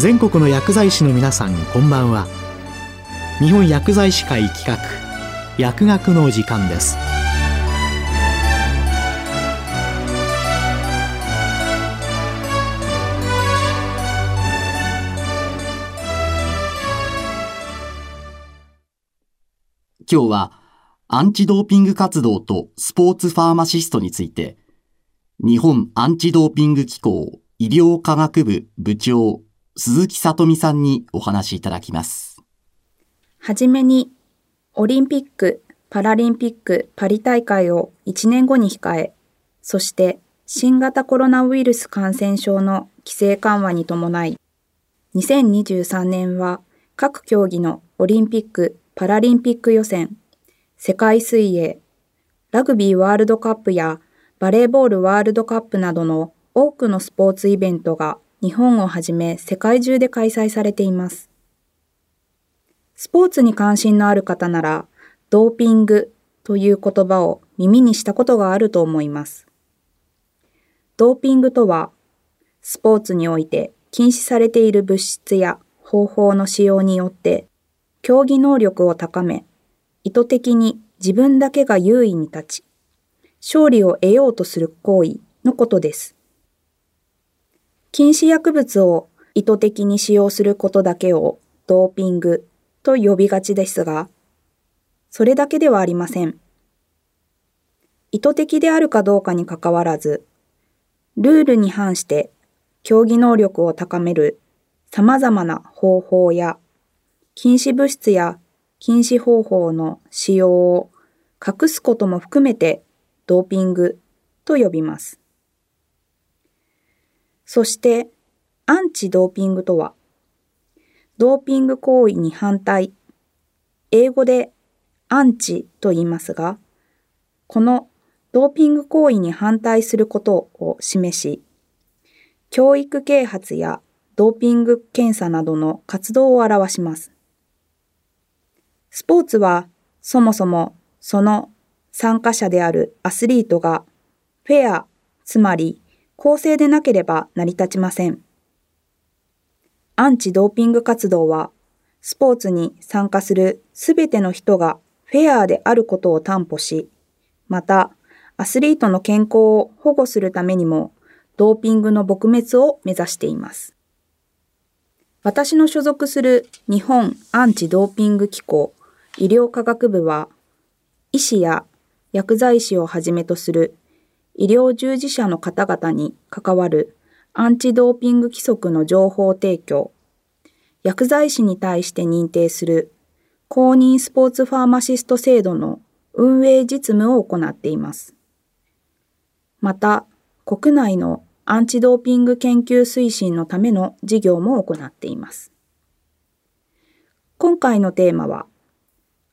全国の薬剤師の皆さんこんばんは。日本薬剤師会企画薬学の時間です。今日はアンチドーピング活動とスポーツファーマシストについて日本アンチドーピング機構医療科学部部長鈴木さとみさんにお話しいただきます。はじめに、オリンピック・パラリンピック・パリ大会を1年後に控え、そして新型コロナウイルス感染症の規制緩和に伴い、2023年は各競技のオリンピック・パラリンピック予選、世界水泳、ラグビーワールドカップやバレーボールワールドカップなどの多くのスポーツイベントが日本をはじめ世界中で開催されています。スポーツに関心のある方なら、ドーピングという言葉を耳にしたことがあると思います。ドーピングとは、スポーツにおいて禁止されている物質や方法の使用によって、競技能力を高め、意図的に自分だけが優位に立ち、勝利を得ようとする行為のことです。禁止薬物を意図的に使用することだけをドーピングと呼びがちですが、それだけではありません。意図的であるかどうかにかかわらず、ルールに反して競技能力を高める様々な方法や禁止物質や禁止方法の使用を隠すことも含めてドーピングと呼びます。そして、アンチドーピングとは、ドーピング行為に反対、英語でアンチと言いますが、このドーピング行為に反対することを示し、教育啓発やドーピング検査などの活動を表します。スポーツはそもそもその参加者であるアスリートがフェア、つまり公正でなければ成り立ちません。アンチドーピング活動は、スポーツに参加するすべての人がフェアであることを担保し、また、アスリートの健康を保護するためにも、ドーピングの撲滅を目指しています。私の所属する日本アンチドーピング機構医療科学部は、医師や薬剤師をはじめとする医療従事者の方々に関わるアンチドーピング規則の情報提供、薬剤師に対して認定する公認スポーツファーマシスト制度の運営実務を行っています。また、国内のアンチドーピング研究推進のための事業も行っています。今回のテーマは、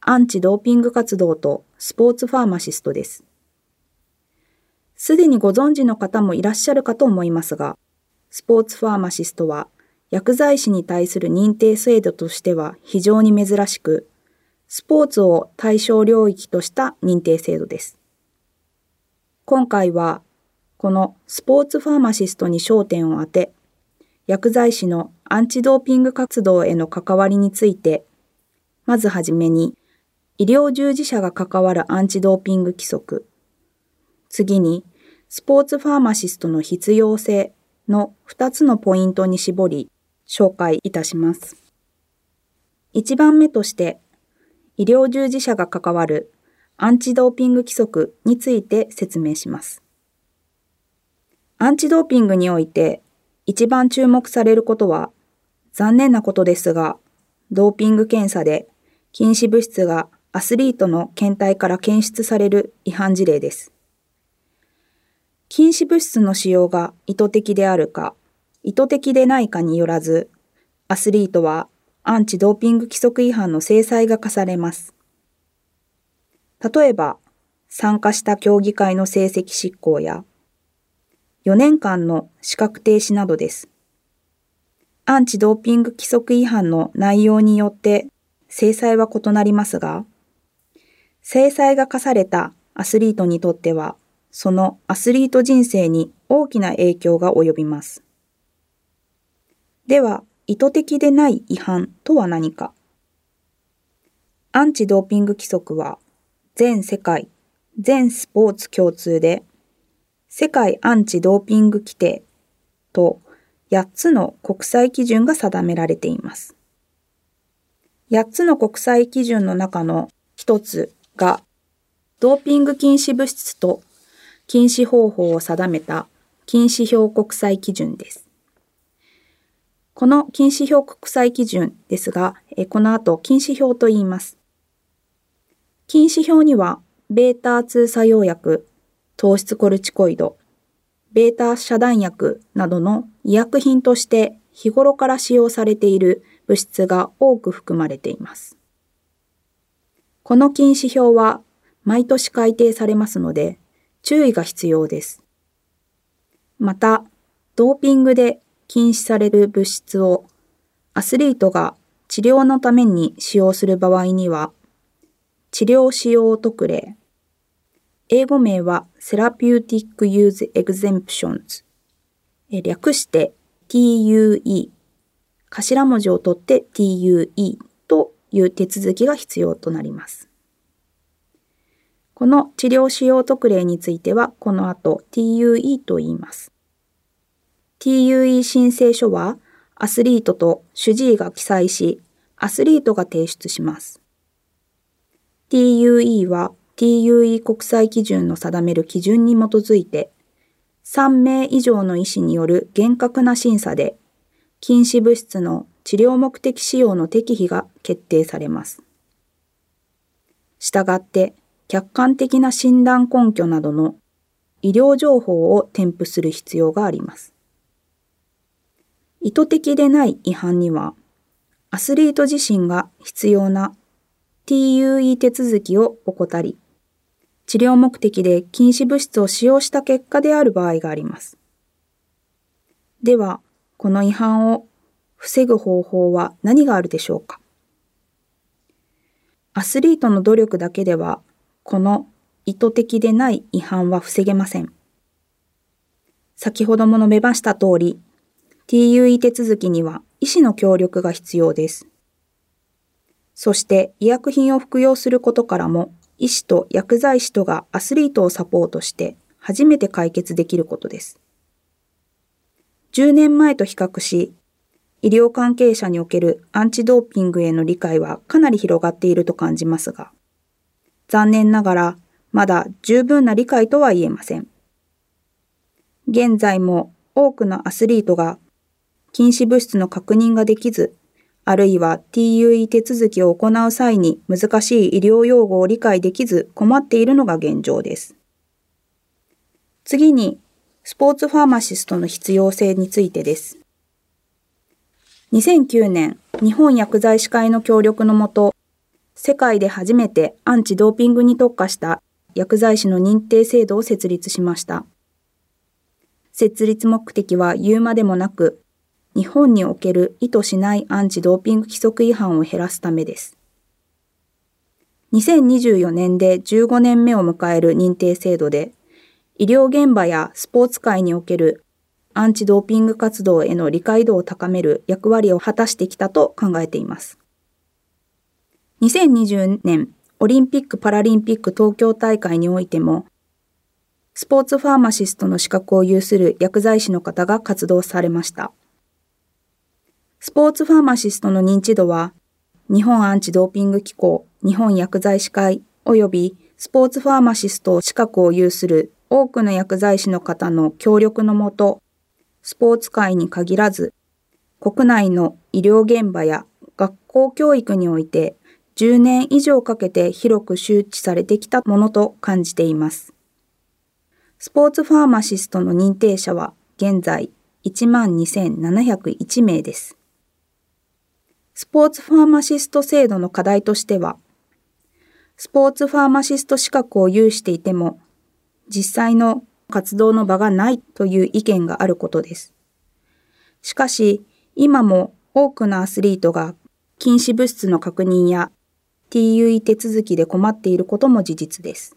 アンチドーピング活動とスポーツファーマシストです。すでにご存知の方もいらっしゃるかと思いますが、スポーツファーマシストは薬剤師に対する認定制度としては非常に珍しく、スポーツを対象領域とした認定制度です。今回は、このスポーツファーマシストに焦点を当て、薬剤師のアンチドーピング活動への関わりについて、まずはじめに、医療従事者が関わるアンチドーピング規則、次に、スポーツファーマシストの必要性の2つのポイントに絞り、紹介いたします。1番目として、医療従事者が関わるアンチドーピング規則について説明します。アンチドーピングにおいて一番注目されることは、残念なことですが、ドーピング検査で禁止物質がアスリートの検体から検出される違反事例です。禁止物質の使用が意図的であるか、意図的でないかによらず、アスリートはアンチドーピング規則違反の制裁が課されます。例えば、参加した競技会の成績執行や、4年間の資格停止などです。アンチドーピング規則違反の内容によって制裁は異なりますが、制裁が課されたアスリートにとってはそのアスリート人生に大きな影響が及びます。では、意図的でない違反とは何か？アンチドーピング規則は全世界、全スポーツ共通で世界アンチドーピング規定と8つの国際基準が定められています。8つの国際基準の中の1つがドーピング禁止物質と禁止方法を定めた禁止表国際基準です。この禁止表国際基準ですが、この後禁止表と言います。禁止表には、ベータ2作用薬、糖質コルチコイド、ベータ遮断薬などの医薬品として日頃から使用されている物質が多く含まれています。この禁止表は毎年改定されますので注意が必要です。また、ドーピングで禁止される物質をアスリートが治療のために使用する場合には、治療使用特例、英語名は Therapeutic Use Exemptions、略して TUE、頭文字を取って TUE という手続きが必要となります。この治療使用特例については、この後 TUE と言います。TUE 申請書はアスリートと主治医が記載し、アスリートが提出します。TUE は TUE 国際基準の定める基準に基づいて、3名以上の医師による厳格な審査で、禁止物質の治療目的使用の適否が決定されます。したがって、客観的な診断根拠などの医療情報を添付する必要があります。意図的でない違反には、アスリート自身が必要な TUE 手続きを怠り、治療目的で禁止物質を使用した結果である場合があります。では、この違反を防ぐ方法は何があるでしょうかアスリートの努力だけでは、この意図的でない違反は防げません。先ほども述べました通り、TUE 手続きには医師の協力が必要です。そして医薬品を服用することからも医師と薬剤師とがアスリートをサポートして初めて解決できることです。10年前と比較し、医療関係者におけるアンチドーピングへの理解はかなり広がっていると感じますが、残念ながらまだ十分な理解とは言えません。現在も多くのアスリートが禁止物質の確認ができず、あるいは TUE 手続きを行う際に難しい医療用語を理解できず困っているのが現状です。次に、スポーツファーマシストの必要性についてです。2009年、日本薬剤師会の協力のもと、世界で初めてアンチドーピングに特化した薬剤師の認定制度を設立しました。設立目的は言うまでもなく、日本における意図しないアンチドーピング規則違反を減らすためです。2024年で15年目を迎える認定制度で、医療現場やスポーツ界におけるアンチドーピング活動への理解度を高める役割を果たしてきたと考えています。2020年オリンピック・パラリンピック東京大会においても、スポーツファーマシストの資格を有する薬剤師の方が活動されました。スポーツファーマシストの認知度は、日本アンチドーピング機構、日本薬剤師会及びスポーツファーマシスト資格を有する多くの薬剤師の方の協力のもと、スポーツ界に限らず、国内の医療現場や学校教育において10年以上かけて広く周知されてきたものと感じています。スポーツファーマシストの認定者は現在12,701名です。スポーツファーマシスト制度の課題としては、スポーツファーマシスト資格を有していても、実際の活動の場がないという意見があることです。しかし、今も多くのアスリートが禁止物質の確認や TUE 手続きで困っていることも事実です。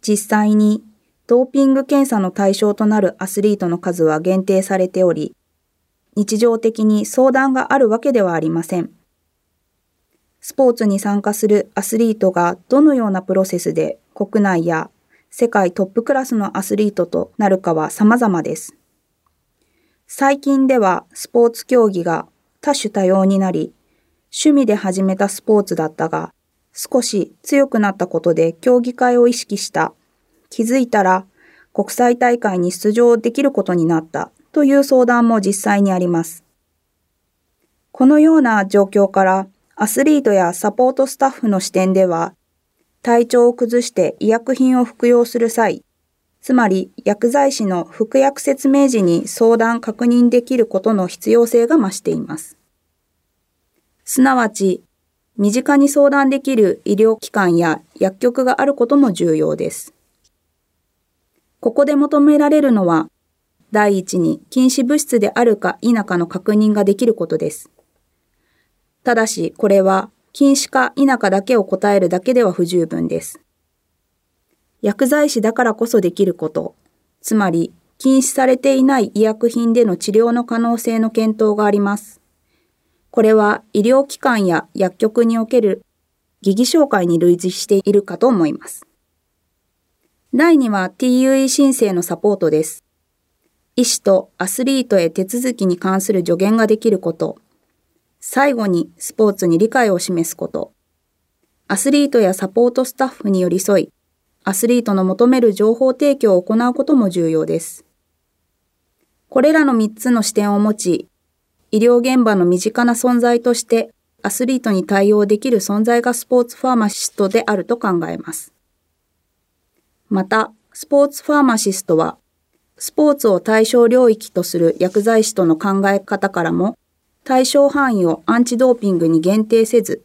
実際にドーピング検査の対象となるアスリートの数は限定されており、日常的に相談があるわけではありません。スポーツに参加するアスリートがどのようなプロセスで国内や世界トップクラスのアスリートとなるかは様々です。最近ではスポーツ競技が多種多様になり、趣味で始めたスポーツだったが、少し強くなったことで競技会を意識した。気づいたら国際大会に出場できることになったという相談も実際にあります。このような状況からアスリートやサポートスタッフの視点では、体調を崩して医薬品を服用する際、つまり薬剤師の服薬説明時に相談確認できることの必要性が増しています。すなわち、身近に相談できる医療機関や薬局があることも重要です。ここで求められるのは、第一に禁止物質であるか否かの確認ができることです。ただし、これは禁止か否かだけを答えるだけでは不十分です。薬剤師だからこそできること、つまり禁止されていない医薬品での治療の可能性の検討があります。これは医療機関や薬局における疑義紹介に類似しているかと思います。第2は TUE 申請のサポートです。医師とアスリートへ手続きに関する助言ができること。最後にスポーツに理解を示すこと。アスリートやサポートスタッフに寄り添い、アスリートの求める情報提供を行うことも重要です。これらの3つの視点を持ち、医療現場の身近な存在としてアスリートに対応できる存在がスポーツファーマシストであると考えます。また、スポーツファーマシストは、スポーツを対象領域とする薬剤師との考え方からも、対象範囲をアンチドーピングに限定せず、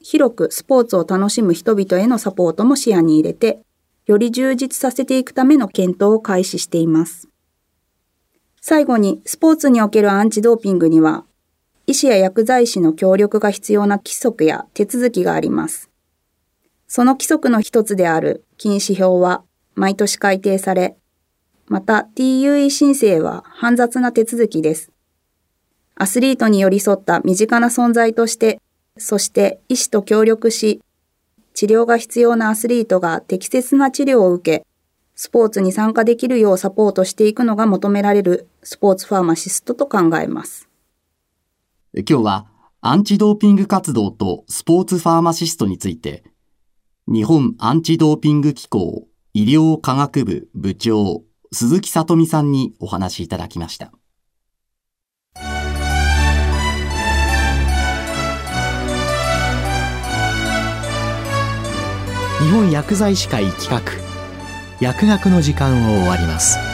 広くスポーツを楽しむ人々へのサポートも視野に入れて、より充実させていくための検討を開始しています。最後に、スポーツにおけるアンチドーピングには、医師や薬剤師の協力が必要な規則や手続きがあります。その規則の一つである禁止表は毎年改定され、また TUE 申請は煩雑な手続きです。アスリートに寄り添った身近な存在として、そして医師と協力し、治療が必要なアスリートが適切な治療を受け、スポーツに参加できるようサポートしていくのが求められるスポーツファーマシストと考えます。今日はアンチドーピング活動とスポーツファーマシストについて、日本アンチドーピング機構医療科学部部長鈴木聡美さんにお話いただきました。日本薬剤師会企画薬学の時間を終わります。